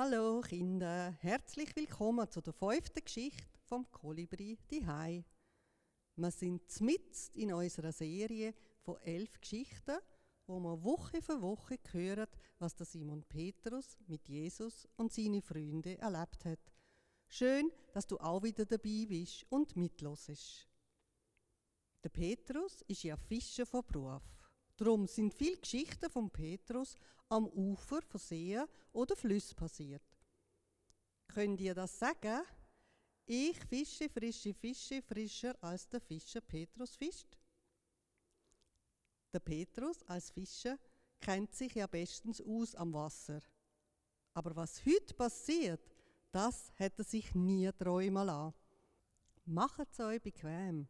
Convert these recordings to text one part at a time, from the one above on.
Hallo Kinder, herzlich willkommen zu der fünften Geschichte vom Kolibri die Hai. Wir sind mitten in unserer Serie von elf Geschichten, wo wir Woche für Woche hören, was der Simon Petrus mit Jesus und seinen Freunden erlebt hat. Schön, dass du auch wieder dabei bist und mitlosest. Der Petrus ist ja Fischer von Beruf. Darum sind viele Geschichten von Petrus am Ufer von Seen oder Flüssen passiert. Könnt ihr das sagen? Ich fische frische Fische frischer als der Fischer Petrus fischt. Der Petrus als Fischer kennt sich ja bestens aus am Wasser. Aber was heute passiert, das hätte sich nie träumen lassen. Macht es euch bequem.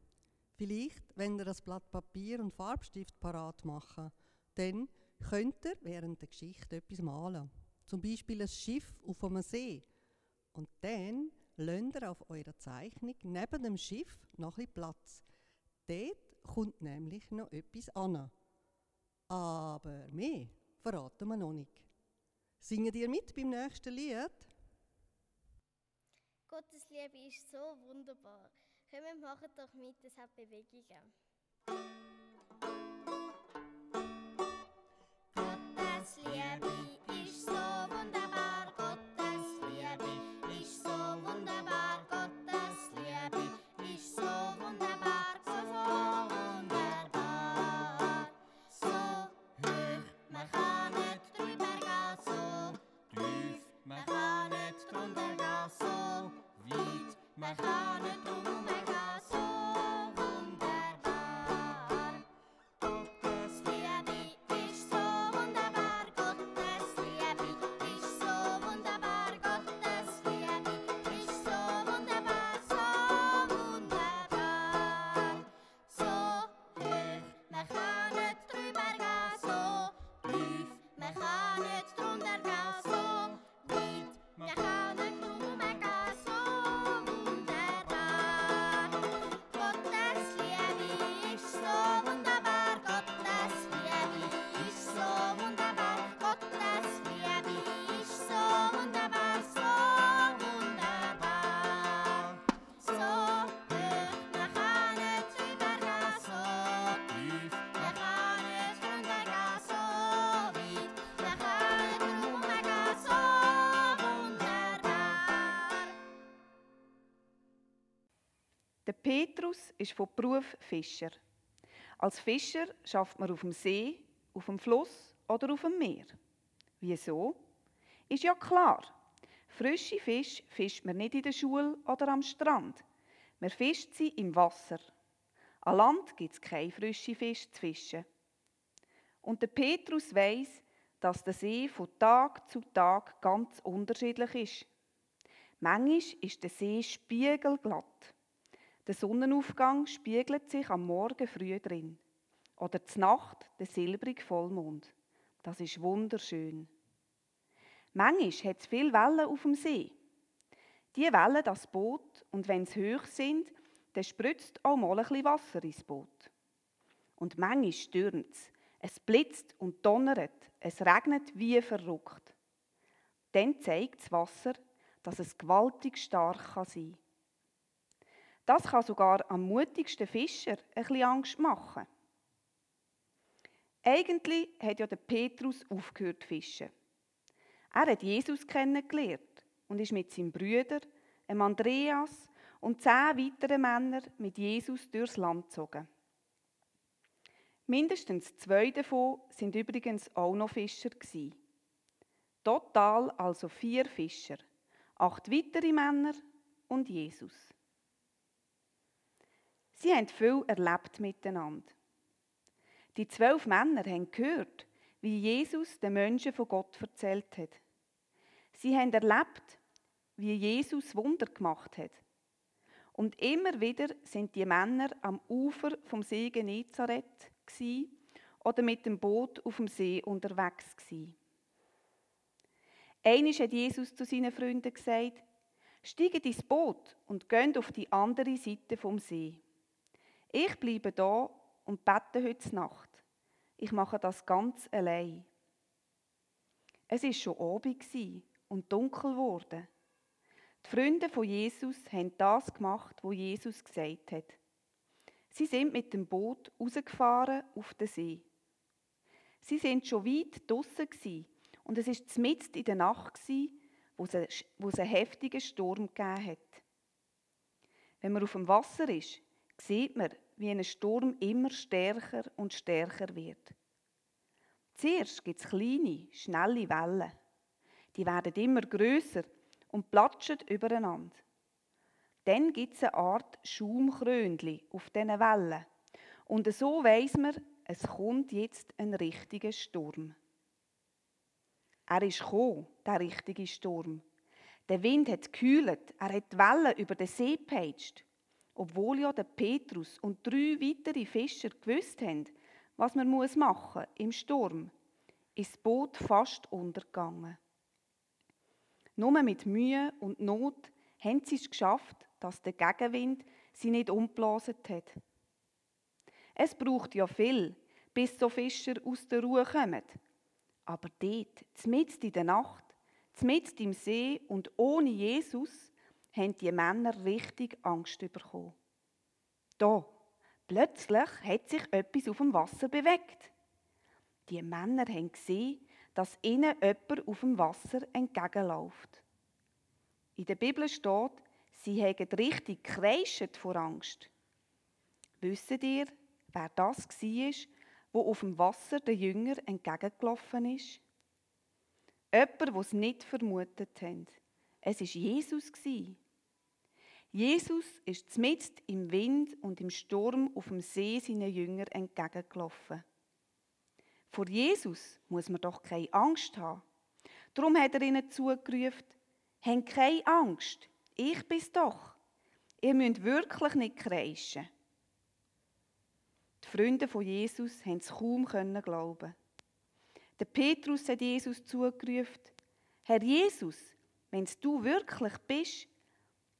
Vielleicht, wenn ihr das Blatt Papier und Farbstift parat machen, dann könnt ihr während der Geschichte etwas malen. Zum Beispiel ein Schiff auf einem See. Und dann lasst ihr auf eurer Zeichnung neben dem Schiff noch ein Platz. Dort kommt nämlich noch etwas an. Aber mehr verraten wir noch nicht. Singen ihr mit beim nächsten Lied? Gottes Liebe ist so wunderbar. Komm, machen doch mit, es hat Bewegungen. Gottes Liebe ist so wunderbar, Gottes Liebe ist so wunderbar, Gottes Liebe ist so wunderbar, so wunderbar. So hoch, man kann nicht drüber gehen, so tief, man kann nicht drunter gehen, so weit, man kann Petrus ist von Beruf Fischer. Als Fischer schafft man auf dem See, auf dem Fluss oder auf dem Meer. Wieso? Ist ja klar. Frische Fisch fischt man nicht in der Schule oder am Strand. Man fischt sie im Wasser. An Land gibt es keine frischen Fisch zu fischen. Und der Petrus weiß, dass der See von Tag zu Tag ganz unterschiedlich ist. Manchmal ist der See spiegelglatt. Der Sonnenaufgang spiegelt sich am Morgen früh drin. Oder zur Nacht der silbrige Vollmond. Das ist wunderschön. Manchmal hat es viele Wellen auf dem See. Die Wellen das Boot und wenn sie hoch sind, dann spritzt auch mal ein bisschen Wasser ins Boot. Und manchmal stürmt es. Es blitzt und donnert. Es regnet wie verrückt. Dann zeigt das Wasser, dass es gewaltig stark sein kann. Das kann sogar am mutigsten Fischer bisschen Angst machen. Eigentlich hat ja der Petrus aufgehört zu fischen. Er hat Jesus kennengelernt und ist mit seinem Brüder, dem Andreas und zehn weiteren Männern mit Jesus durchs Land gezogen. Mindestens zwei davon sind übrigens auch noch Fischer gewesen. Total also vier Fischer, acht weitere Männer und Jesus. Sie haben viel erlebt miteinander. Die zwölf Männer haben gehört, wie Jesus den Menschen von Gott erzählt hat. Sie haben erlebt, wie Jesus Wunder gemacht hat. Und immer wieder sind die Männer am Ufer vom See Genezareth oder mit dem Boot auf dem See unterwegs gsi. Einmal hat Jesus zu seinen Freunden gesagt: Steigt ins Boot und geht auf die andere Seite vom See. Ich bleibe da und bete heute Nacht. Ich mache das ganz allein. Es ist schon Abend und dunkel geworden. Die Freunde von Jesus haben das gemacht, wo Jesus gesagt hat. Sie sind mit dem Boot rausgefahren auf den See. Sie sind schon weit draussen gsi und es ist mitten in der Nacht wo es einen heftigen Sturm gegeben hat. Wenn man auf dem Wasser ist, sieht man, wie ein Sturm immer stärker und stärker wird. Zuerst gibt es kleine, schnelle Wellen. Die werden immer größer und platschen übereinander. Dann gibt es eine Art Schaumkrönchen auf diesen Wellen. Und so weiss man, es kommt jetzt ein richtiger Sturm. Er ist gekommen, der richtige Sturm. Der Wind hat gekühlt, er hat die Wellen über den See gepeitscht. Obwohl ja der Petrus und drei weitere Fischer gewusst haben, was man machen muss im Sturm, ist das Boot fast untergegangen. Nur mit Mühe und Not haben sie es geschafft, dass der Gegenwind sie nicht umblasen hat. Es braucht ja viel, bis so Fischer aus der Ruhe kommen. Aber dort, mitten in der Nacht, mitten im See und ohne Jesus, haben die Männer richtig Angst bekommen. Da, plötzlich hat sich etwas auf dem Wasser bewegt. Die Männer haben gesehen, dass ihnen jemand auf dem Wasser entgegenläuft. In der Bibel steht, sie haben richtig kreischt vor Angst. Wisst ihr, wer das war, wo auf dem Wasser der Jünger entgegengelaufen ist? Jemand, der es nicht vermutet hat. Es war Jesus. Jesus ist mitten im Wind und im Sturm auf dem See seinen Jüngern entgegengelaufen. Vor Jesus muss man doch keine Angst haben. Darum hat er ihnen zugerufen, habt keine Angst, ich bin's doch. Ihr müsst wirklich nicht kreischen. Die Freunde von Jesus haben es kaum glauben. Der Petrus hat Jesus zugerufen, Herr Jesus, wenn du wirklich bist,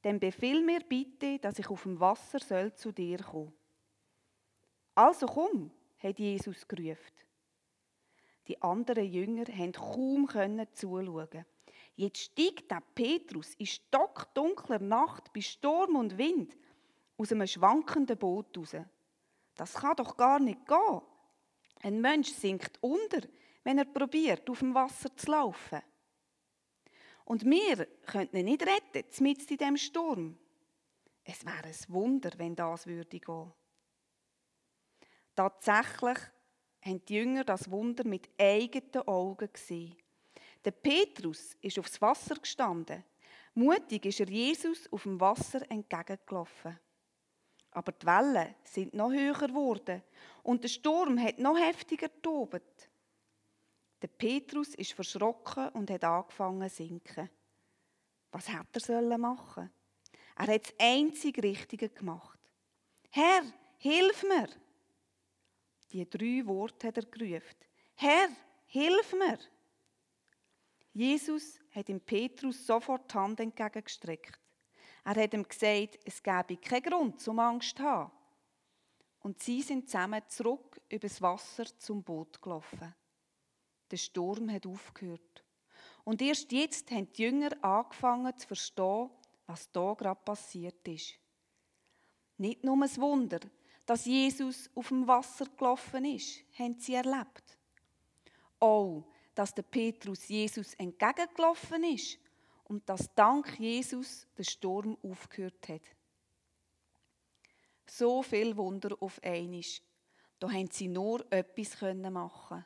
dann befiehl mir bitte, dass ich auf dem Wasser soll zu dir komme. Also komm, hat Jesus gerufen. Die anderen Jünger haben kaum zuschauen. Jetzt steigt der Petrus in stockdunkler Nacht bei Sturm und Wind aus einem schwankenden Boot raus. Das kann doch gar nicht gehen. Ein Mensch sinkt unter, wenn er probiert, auf dem Wasser zu laufen. Und wir könnten ihn nicht retten, mitten in diesem Sturm. Es wäre ein Wunder, wenn das würde gehen. Tatsächlich haben die Jünger das Wunder mit eigenen Augen gesehen. Der Petrus ist aufs Wasser gestanden. Mutig ist er Jesus auf dem Wasser entgegengelaufen. Aber die Wellen sind noch höher geworden und der Sturm hat noch heftiger tobt. Der Petrus ist verschrocken und hat angefangen zu sinken. Was hätte er machen Er hat das einzig Richtige gemacht. Herr, hilf mir! Die drei Worte hat er gerufen. Herr, hilf mir! Jesus hat ihm Petrus sofort die Hand entgegengestreckt. Er hat ihm gesagt, es gäbe keinen Grund zum Angst zu haben. Und sie sind zusammen zurück übers Wasser zum Boot gelaufen. Der Sturm hat aufgehört. Und erst jetzt haben die Jünger angefangen zu verstehen, was da gerade passiert ist. Nicht nur ein Wunder, dass Jesus auf dem Wasser gelaufen ist, haben sie erlebt. Auch, dass der Petrus Jesus entgegengelaufen ist und dass dank Jesus der Sturm aufgehört hat. So viel Wunder auf einmal. Da haben sie nur etwas machen.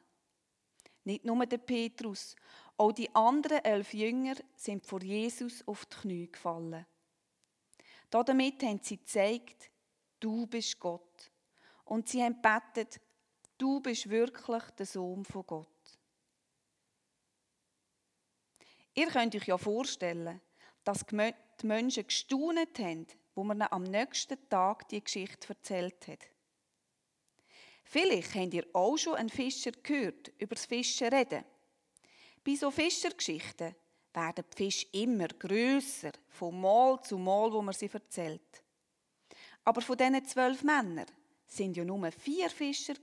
Nicht nur der Petrus, auch die anderen elf Jünger sind vor Jesus auf die Knie gefallen. Damit haben sie gezeigt, du bist Gott. Und sie haben betet, du bist wirklich der Sohn von Gott. Ihr könnt euch ja vorstellen, dass die Menschen gestaunet haben, wo man am nächsten Tag die Geschichte erzählt hat. Vielleicht habt ihr auch schon einen Fischer gehört, über das Fischen reden. Bei so Fischergeschichten werden die Fische immer grösser, von Mal zu Mal, wo man sie erzählt. Aber von diesen zwölf Männern sind ja nur vier Fischer.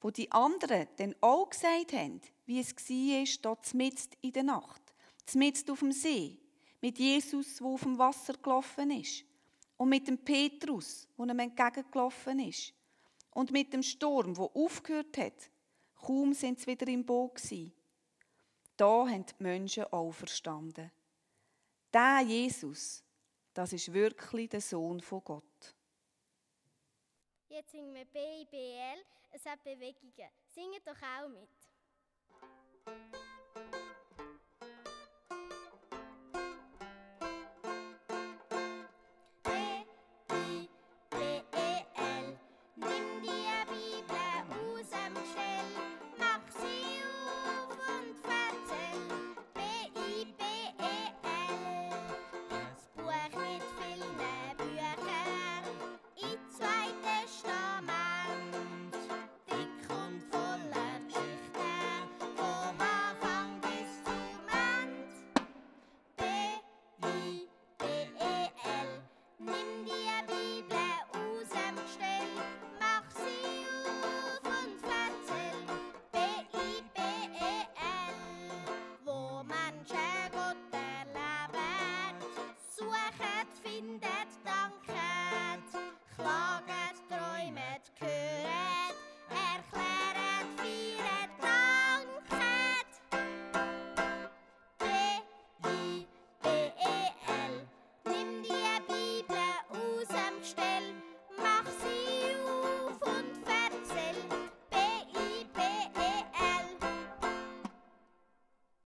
Wo die anderen dann auch gesagt haben, wie es war, dort mitten in der Nacht, mitten auf dem See, mit Jesus, der auf dem Wasser gelaufen ist, und mit dem Petrus, der ihm entgegengelaufen ist, und mit dem Sturm, der aufgehört hat. Kaum sind sie wieder im Boot gewesen. Da haben die Menschen auch verstanden. Der Jesus, das ist wirklich der Sohn von Gott. Jetzt singen wir BIBL, es hat Bewegungen. Singet doch auch mit.